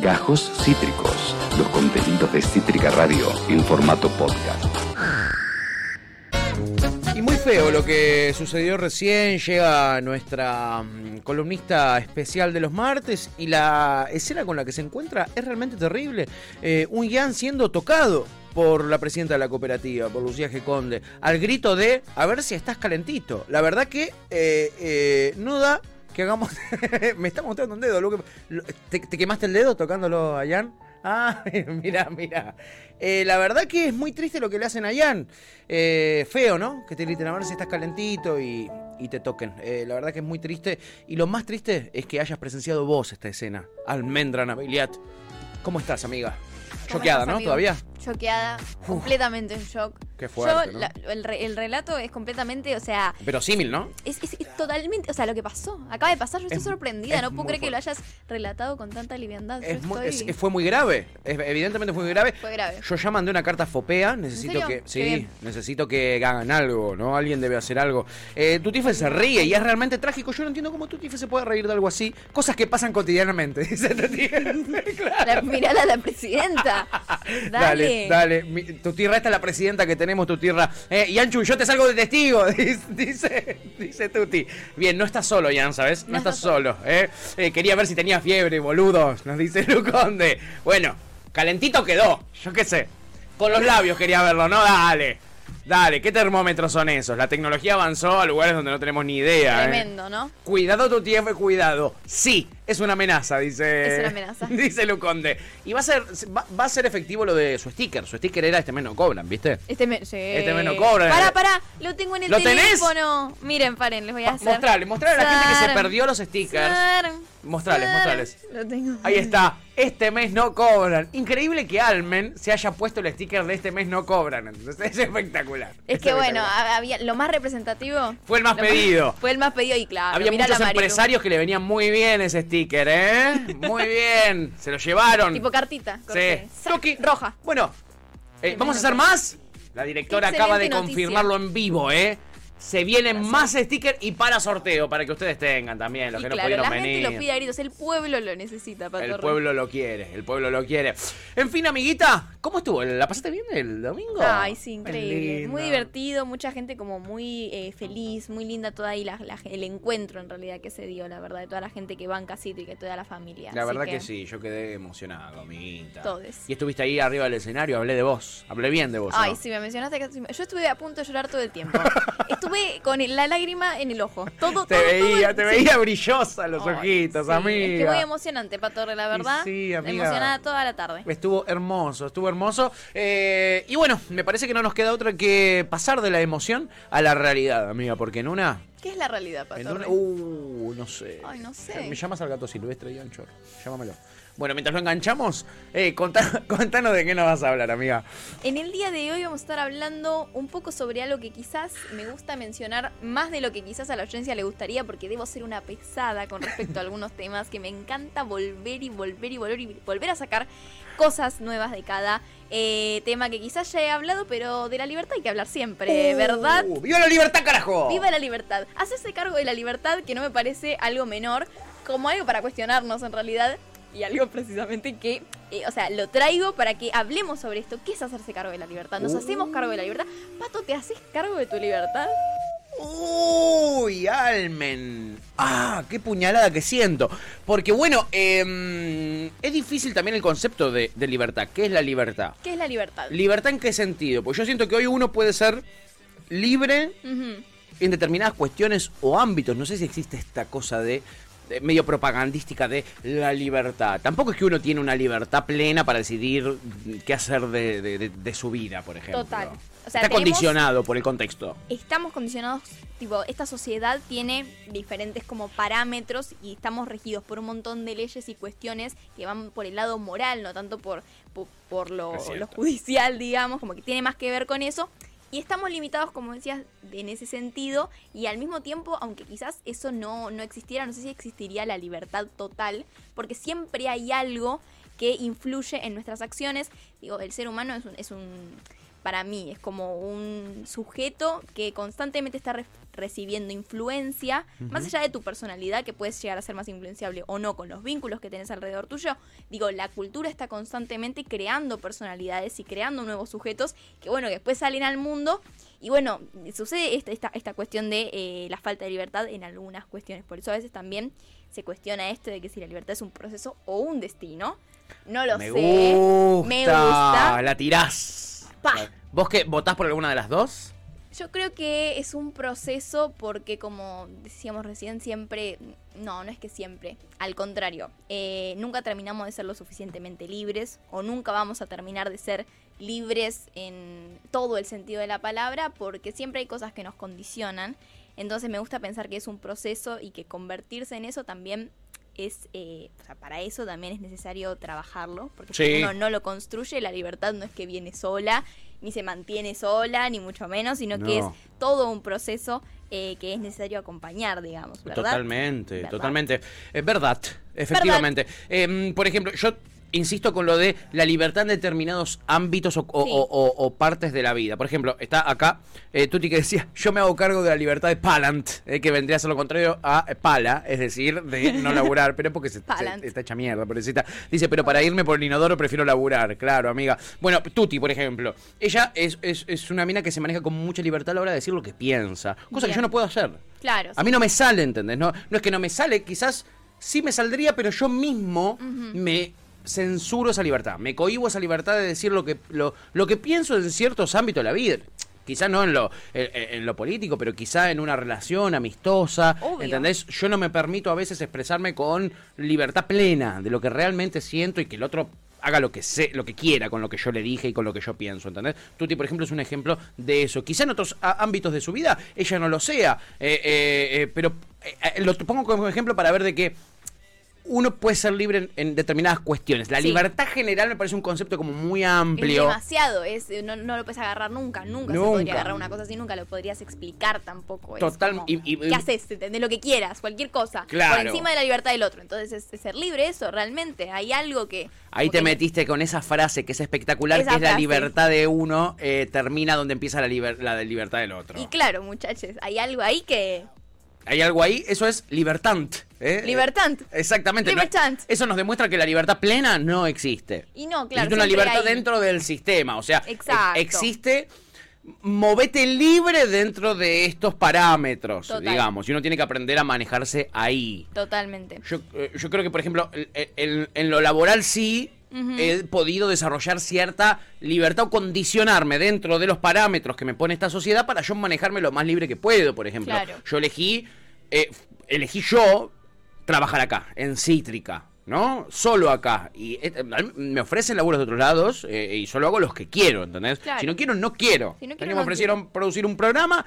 Gajos Cítricos, los contenidos de Cítrica Radio en formato podcast. Y muy feo lo que sucedió recién, llega nuestra mm, columnista especial de los martes y la escena con la que se encuentra es realmente terrible. Eh, un Ian siendo tocado por la presidenta de la cooperativa, por Lucía G. Conde, al grito de a ver si estás calentito. La verdad que eh, eh, no da que hagamos... Me está mostrando un dedo. Luke. ¿Te, te quemaste el dedo tocándolo a Ian? Ah, mira, mira. Eh, la verdad que es muy triste lo que le hacen a Ian. Eh, feo, ¿no? Que te ver si estás calentito y, y te toquen. Eh, la verdad que es muy triste. Y lo más triste es que hayas presenciado vos esta escena. Almendra Nabiliat. ¿Cómo estás, amiga? ¿Cómo Choqueada, ¿no? amigo? ¿Todavía? Choqueada, completamente en shock. Qué fuerte, Yo, ¿no? la- el, re- el relato es completamente, o sea, Pero símil, ¿no? es, es- es totalmente, o sea, lo que pasó, acaba de pasar, yo estoy Es- sorprendida, es no puedo muy creer que lo fuerte. hayas relatado con tanta liviandad. Yo Es muy- es- estoy- fue muy grave. Es- evidentemente fue muy grave. Fue grave. Yo ya mandé una carta fopea. Necesito serio? que. Qué Sí, bien. necesito que hagan algo, ¿no? Alguien debe hacer algo. Eh, Tutife se ríe y es realmente trágico. Yo no entiendo cómo Tutife se puede reír de algo así. Cosas que pasan cotidianamente. Dice Tutife. claro. La, mirala a la presidenta. Dale. Dale, dale. Mi- Tu tierra, esta es la presidenta que tenemos, tu tierra. Eh, Yanchu, yo te salgo de testigo, dice, dice, Tuti. Bien, no estás solo, Yan, ¿sabes? No, estás solo. ¿eh? Eh, Quería ver si tenía fiebre, boludos, nos dice Luconde. Bueno, calentito quedó, yo qué sé. Con los labios quería verlo, ¿no? Dale. Dale, ¿qué termómetros son esos? La tecnología avanzó a lugares donde no tenemos ni idea. ¿eh? Tremendo, ¿no? Cuidado tu TF, cuidado. Sí, es una amenaza, dice. Es una amenaza. Dice Luconde. Y va a ser va, va a ser efectivo lo de su sticker. Su sticker era este mes no cobran, ¿viste? Este me, sí. Este no cobra. Pará, pará, lo tengo en el ¿Lo tenés? teléfono. Miren, paren, les voy a hacer. Mostrale, mostrale a la gente que se perdió los stickers. zar, Mostrales, mostrales. Lo tengo. Ahí está. Este mes no cobran. Increíble que Almen se haya puesto el sticker de este mes no cobran. Entonces es espectacular. Es que bueno, había, lo más representativo. Fue el más pedido. Fue el más pedido y claro. Había muchos la empresarios que le venían muy bien ese sticker, ¿eh? Muy bien. Se lo llevaron. Tipo cartita. corté. Sí. Roja. Bueno, eh, ¿vamos a hacer más? La directora Excelente acaba de noticia. confirmarlo en vivo, ¿eh? Se vienen más stickers y para sorteo, para que ustedes tengan también, los Y que no claro, pudieron la venir. gente lo pide a gritos, el pueblo lo necesita, Pato El Ron. pueblo lo quiere, el pueblo lo quiere. En fin, amiguita, ¿cómo estuvo? ¿La pasaste bien el domingo? Ay, sí, increíble. Muy divertido, mucha gente como muy eh, feliz, muy linda toda ahí la- la- el encuentro en realidad que se dio, la verdad, de toda la gente que va en casito y que toda la familia. La Así verdad que... sí, yo quedé emocionado, amiguita. Todes. Y estuviste ahí arriba del escenario, hablé de vos, hablé bien de vos. Ay, ¿no? sí, me mencionaste que yo estuve a punto de llorar todo el tiempo. estuve con la lágrima en el ojo. Todo, Te todo, veía, todo- te veía brillosa los ojitos, sí, amiga. Es que muy emocionante, Patorre, la verdad. sí, amiga. Emocionada toda la tarde. Estuvo hermoso, estuvo hermoso. Eh, y bueno, me parece que no nos queda otra que pasar de la emoción a la realidad, amiga, porque en una... ¿Qué es la realidad, una uh, no sé. Ay, no sé. Me llamas al gato silvestre, Yanchor. Llámamelo. Bueno, mientras lo enganchamos, eh, contá- contanos de qué nos vas a hablar, amiga. En el día de hoy vamos a estar hablando un poco sobre algo que quizás me gusta mencionar más de lo que quizás a la audiencia le gustaría porque debo ser una pesada con respecto a algunos temas que me encanta volver y volver y volver y volver a sacar cosas nuevas de cada eh, tema que quizás ya he hablado, pero de la libertad hay que hablar siempre, ¿verdad? Uh, ¡Viva la libertad, carajo! Viva la libertad. Hacerse cargo de la libertad que no me parece algo menor, como algo para cuestionarnos en realidad. Y algo precisamente que, eh, o sea, lo traigo para que hablemos sobre esto. ¿Qué es hacerse cargo de la libertad? ¿Nos hacemos cargo de la libertad? Pato, ¿te haces cargo de tu libertad? Uy, Almen. Ah, qué puñalada que siento. Porque bueno, em, es difícil también el concepto de, de libertad. ¿Qué es la libertad? ¿Qué es la libertad? ¿Libertad en qué sentido? Pues yo siento que hoy uno puede ser libre en determinadas cuestiones o ámbitos. No sé si existe esta cosa de medio propagandística de la libertad. Tampoco es que uno tiene una libertad plena para decidir qué hacer de, de- su vida, por ejemplo. Total. O sea, Está tenemos- condicionado por el contexto. estamos condicionados, tipo, esta sociedad tiene diferentes como parámetros y estamos regidos por un montón de leyes y cuestiones que van por el lado moral, no tanto por, por, por lo, lo judicial, digamos, como que tiene más que ver con eso. Y estamos limitados, como decías, en ese sentido. Y al mismo tiempo, aunque quizás eso no, no existiera, no sé si existiría la libertad total, porque siempre hay algo que influye en nuestras acciones. Digo, el ser humano es un, es un para mí es como un sujeto que constantemente está re- recibiendo influencia, más allá de tu personalidad, que puedes llegar a ser más influenciable o no con los vínculos que tenés alrededor tuyo. Digo, la cultura está constantemente creando personalidades y creando nuevos sujetos que, bueno, que después salen al mundo. Y bueno, sucede esta, esta, esta cuestión de eh, la falta de libertad en algunas cuestiones. Por eso a veces también se cuestiona esto de que si la libertad es un proceso o un destino. No lo me sé. gusta. Me gusta. La tirás. Pa. ¿Vos qué? ¿Votás por alguna de las dos? Yo creo que es un proceso porque como decíamos recién, siempre, no, no es que siempre, al contrario, eh, nunca terminamos de ser lo suficientemente libres o nunca vamos a terminar de ser libres en todo el sentido de la palabra porque siempre hay cosas que nos condicionan. Entonces me gusta pensar que es un proceso y que convertirse en eso también es, eh, o sea, para eso también es necesario trabajarlo, porque si uno no lo construye, la libertad no es que viene sola, ni se mantiene sola, ni mucho menos, sino que es todo un proceso eh, que es necesario acompañar, digamos, ¿verdad? Totalmente, ¿Verdad? totalmente. Es verdad, efectivamente. Em, por ejemplo, yo insisto con lo de la libertad en determinados ámbitos o, o- Sí. o- o- o partes de la vida. Por ejemplo, está acá eh, Tuti que decía, yo me hago cargo de la libertad de Palant, eh, que vendría a ser lo contrario a eh, Pala, es decir, de no laburar, pero porque se, se- está hecha mierda, pobrecita. Dice, pero para irme por el inodoro prefiero laburar, claro, amiga. Bueno, Tuti, por ejemplo, ella es, es, es una mina que se maneja con mucha libertad a la hora de decir lo que piensa, cosa que yo no puedo hacer. Claro, A mí no me sale, ¿entendés? No, no es que no me sale, quizás sí me saldría, pero yo mismo me censuro esa libertad. Me cohibo esa libertad de decir lo que, lo, lo que pienso en ciertos ámbitos de la vida. Quizás no en lo, en, en lo político, pero quizá en una relación amistosa. Obvio. ¿Entendés? Yo no me permito a veces expresarme con libertad plena de lo que realmente siento y que el otro haga lo que sé, lo que quiera con lo que yo le dije y con lo que yo pienso, ¿entendés? Tuti, por ejemplo, es un ejemplo de eso. Quizá en otros ámbitos de su vida ella no lo sea, eh, eh, eh, pero lo pongo como ejemplo para ver de que uno puede ser libre en, en determinadas cuestiones. La Sí. libertad general me parece un concepto como muy es amplio. demasiado, es, eh, no, no lo puedes agarrar nunca, nunca, se Nunca. podría agarrar una cosa así, nunca lo podrías explicar tampoco. es Total, como, y- y- ¿Qué haces? ¿Entendés lo que quieras? Cualquier cosa. Claro. Por encima de la libertad del otro. Entonces es, es ser libre eso, realmente. Hay algo que... Ahí te que- metiste con esa frase que es espectacular, Esa que es la libertad de uno eh, termina donde empieza la, liber- la de libertad del otro. Y claro, muchachos, hay algo ahí que... Hay algo ahí, eso es libertant. ¿eh? Libertant. Exactamente. no- Libertant. eso nos demuestra que la libertad plena no existe. Y no, claro. existe una libertad hay- dentro del sistema. O sea, Exacto. e- existe. Movete libre dentro de estos parámetros, Total. digamos. Y uno tiene que aprender a manejarse ahí. Totalmente. Yo, eh, yo creo que, por ejemplo, en lo laboral sí He podido desarrollar cierta libertad o condicionarme dentro de los parámetros que me pone esta sociedad para yo manejarme lo más libre que puedo, por ejemplo. Claro. Yo elegí, eh, elegí yo trabajar acá, en Cítrica. ¿No? Solo acá. Y eh, me ofrecen laburos de otros lados eh, y solo hago los que quiero, ¿entendés? Claro. Si no quiero, no quiero. Si no quiero, me ofrecieron producir un programa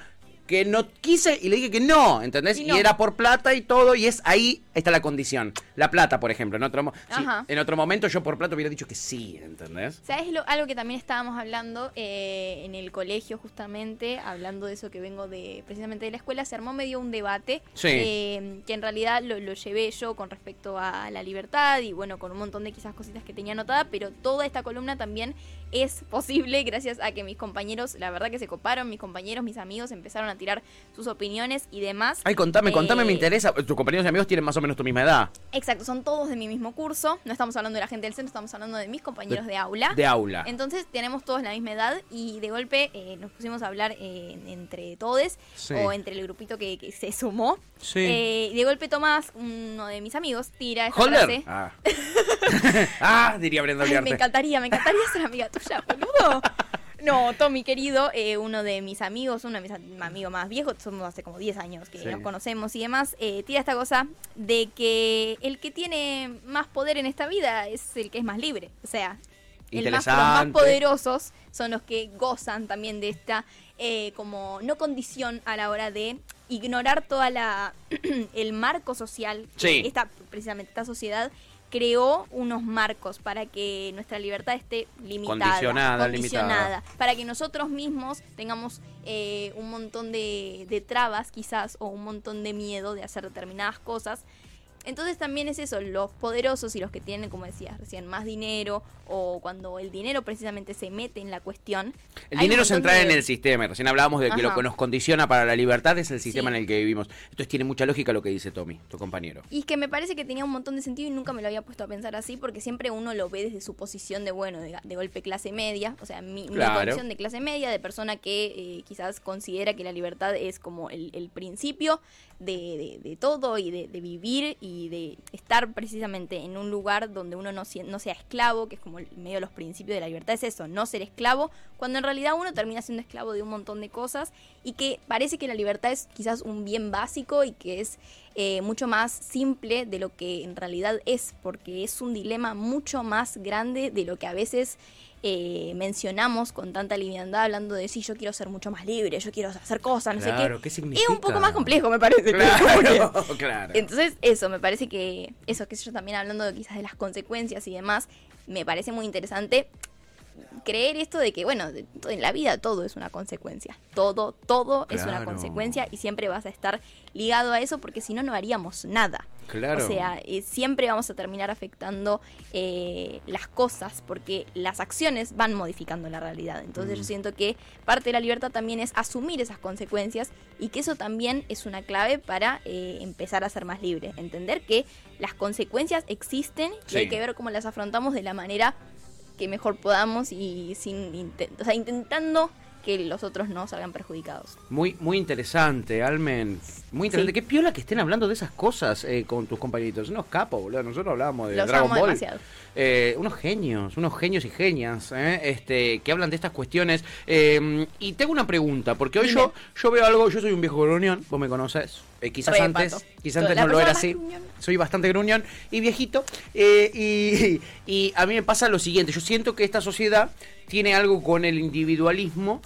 que no quise y le dije que no, ¿entendés? Y era por plata y todo, y es ahí está la condición. La plata, por ejemplo. En otro, sí, en otro momento yo por plata hubiera dicho que sí, ¿entendés? ¿Sabes lo, algo que también estábamos hablando eh, en el colegio justamente, hablando de eso que vengo de precisamente de la escuela, se armó medio un debate Sí. eh, que en realidad lo, lo llevé yo con respecto a la libertad y bueno, con un montón de quizás cositas que tenía anotada, pero toda esta columna también es posible gracias a que mis compañeros, la verdad que se coparon, mis compañeros, mis amigos empezaron a tirar sus opiniones y demás. Ay, contame, contame, me Eh, interesa. Tus compañeros y amigos tienen más o menos tu misma edad. Exacto, son todos de mi mismo curso, no estamos hablando de la gente del centro, estamos hablando de mis compañeros de, aula. De aula. Entonces tenemos todos la misma edad y de golpe eh, nos pusimos a hablar eh, entre todos Sí. o entre el grupito que, que se sumó. Sí. Eh, y de golpe Tomás, uno de mis amigos, tira esta ¿Holder? frase. Ah. ah, diría Brenda Ay, me encantaría, me encantaría ser amiga tuya, boludo. No, Tommy querido, eh, uno de mis amigos, uno de mis am- amigos más viejos, somos hace como 10 años que Sí. nos conocemos y demás, eh, tira esta cosa de que el que tiene más poder en esta vida es el que es más libre. O sea, el más, los más poderosos son los que gozan también de esta eh, como no condición a la hora de ignorar toda la el marco social que Sí. esta precisamente esta sociedad creó unos marcos para que nuestra libertad esté limitada, Condicionada, condicionada, limitada. para que nosotros mismos tengamos eh, un montón de, de trabas quizás o un montón de miedo de hacer determinadas cosas Entonces también es eso, los poderosos y los que tienen, como decías recién, más dinero o cuando el dinero precisamente se mete en la cuestión. El dinero central en el sistema, recién hablábamos de que lo que nos condiciona para la libertad es el sistema en el que vivimos. Entonces tiene mucha lógica lo que dice Tommy, tu compañero. Y es que me parece que tenía un montón de sentido y nunca me lo había puesto a pensar así porque siempre uno lo ve desde su posición de, bueno, de, golpe clase media, o sea, mi, posición de clase media, de persona que eh, quizás considera que la libertad es como el, principio de, todo y de, vivir y de estar precisamente en un lugar donde uno no, no sea esclavo, que es como medio de los principios de la libertad, es eso, no ser esclavo, cuando en realidad uno termina siendo esclavo de un montón de cosas y que parece que la libertad es quizás un bien básico y que es eh, mucho más simple de lo que en realidad es, porque es un dilema mucho más grande de lo que a veces eh, mencionamos con tanta liviandad, hablando de si yo quiero ser mucho más libre, yo quiero hacer cosas, no sé qué. Es un poco más complejo, me parece. Claro, Entonces, eso, me parece que, eso, que yo también hablando de, quizás de las consecuencias y demás, me parece muy interesante creer esto de que, bueno, en la vida todo es una consecuencia. Todo, todo es una consecuencia y siempre vas a estar ligado a eso porque si no, no haríamos nada. Claro. O sea, eh, siempre vamos a terminar afectando eh, las cosas porque las acciones van modificando la realidad. Entonces yo mm. siento que parte de la libertad también es asumir esas consecuencias y que eso también es una clave para eh, empezar a ser más libre. Entender que las consecuencias existen y hay que ver cómo las afrontamos de la manera que mejor podamos y sin o sea, intentando que los otros no salgan perjudicados. Muy, muy interesante, Almen. Muy interesante. Qué piola que estén hablando de esas cosas eh, con tus compañeritos. Unos capos, boludo. Nosotros hablábamos de Dragon Ball. Eh, unos genios, unos genios y genias, eh, este, que hablan de estas cuestiones. Eh, y tengo una pregunta, porque hoy yo, yo veo algo, yo soy un viejo gruñón, vos me conoces. quizás antes, quizás antes no lo era así. Soy bastante gruñón y viejito. Y, y a mí me pasa lo siguiente, yo siento que esta sociedad tiene algo con el individualismo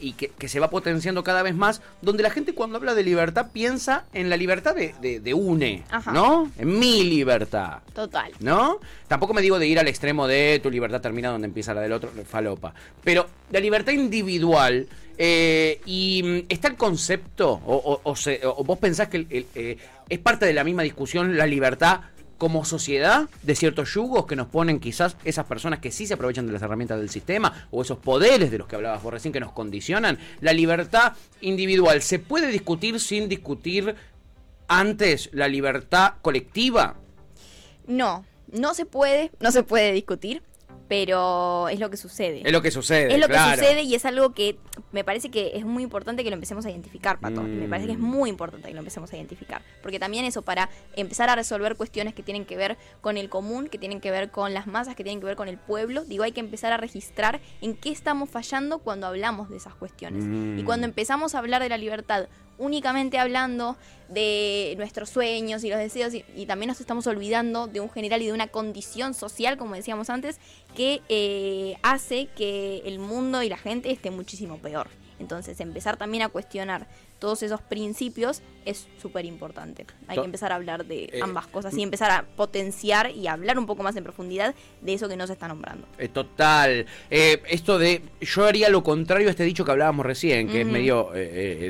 y que, se va potenciando cada vez más, donde la gente cuando habla de libertad piensa en la libertad de, de, une, ¿no? En mi libertad. Total. ¿No? Tampoco me digo de ir al extremo de tu libertad termina donde empieza la del otro, falopa. Pero la libertad individual, eh, y mm, está el concepto, o, vos pensás que eh, es parte de la misma discusión la libertad como sociedad de ciertos yugos que nos ponen quizás esas personas que sí se aprovechan de las herramientas del sistema o esos poderes de los que hablabas vos recién que nos condicionan. La libertad individual se puede discutir sin discutir antes la libertad colectiva. No, no se puede, no se puede discutir pero es lo que sucede. Es lo que sucede. Es lo que sucede y es algo que me parece que es muy importante que lo empecemos a identificar, Pato. Me parece que es mm. muy importante que lo empecemos a identificar. Porque también eso, para empezar a resolver cuestiones que tienen que ver con el común, que tienen que ver con las masas, que tienen que ver con el pueblo, digo, hay que empezar a registrar en qué estamos fallando cuando hablamos de esas cuestiones. Y cuando mm. empezamos a hablar de la libertad únicamente hablando de nuestros sueños y los deseos y, también nos estamos olvidando de un general y de una condición social, como decíamos antes, que eh, hace que el mundo y la gente esté muchísimo peor. Entonces, empezar también a cuestionar todos esos principios es súper importante. Hay que empezar a hablar de eh, ambas cosas y empezar a potenciar y hablar un poco más en profundidad de eso que no se está nombrando. Eh, total. Eh, esto de, yo haría lo contrario a este dicho que hablábamos recién, que es medio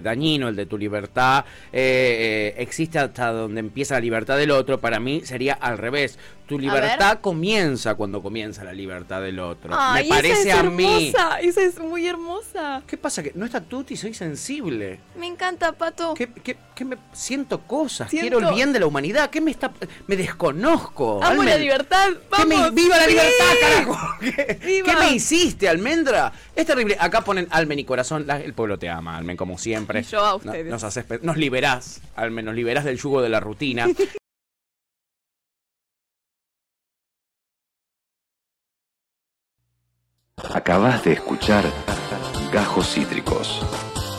dañino, el de tu libertad existe hasta donde empieza la libertad del otro. Para mí sería al revés. Tu libertad comienza cuando comienza la libertad del otro. Me parece a mí. Esa es muy hermosa. ¿Qué pasa? Que no está y soy sensible. Me encanta, Pato. ¿Qué, me siento cosas? Quiero el bien de la humanidad. ¿Qué me está me desconozco? Amo la libertad. Vamos. viva la libertad, carajo. ¿Qué, me hiciste, Almendra? Es terrible. Acá ponen Almen y corazón. el pueblo te ama, Almen, como siempre. yo a ustedes. nos, nos liberás, Almen, nos liberás del yugo de la rutina. Acabas de escuchar Gajos Cítricos.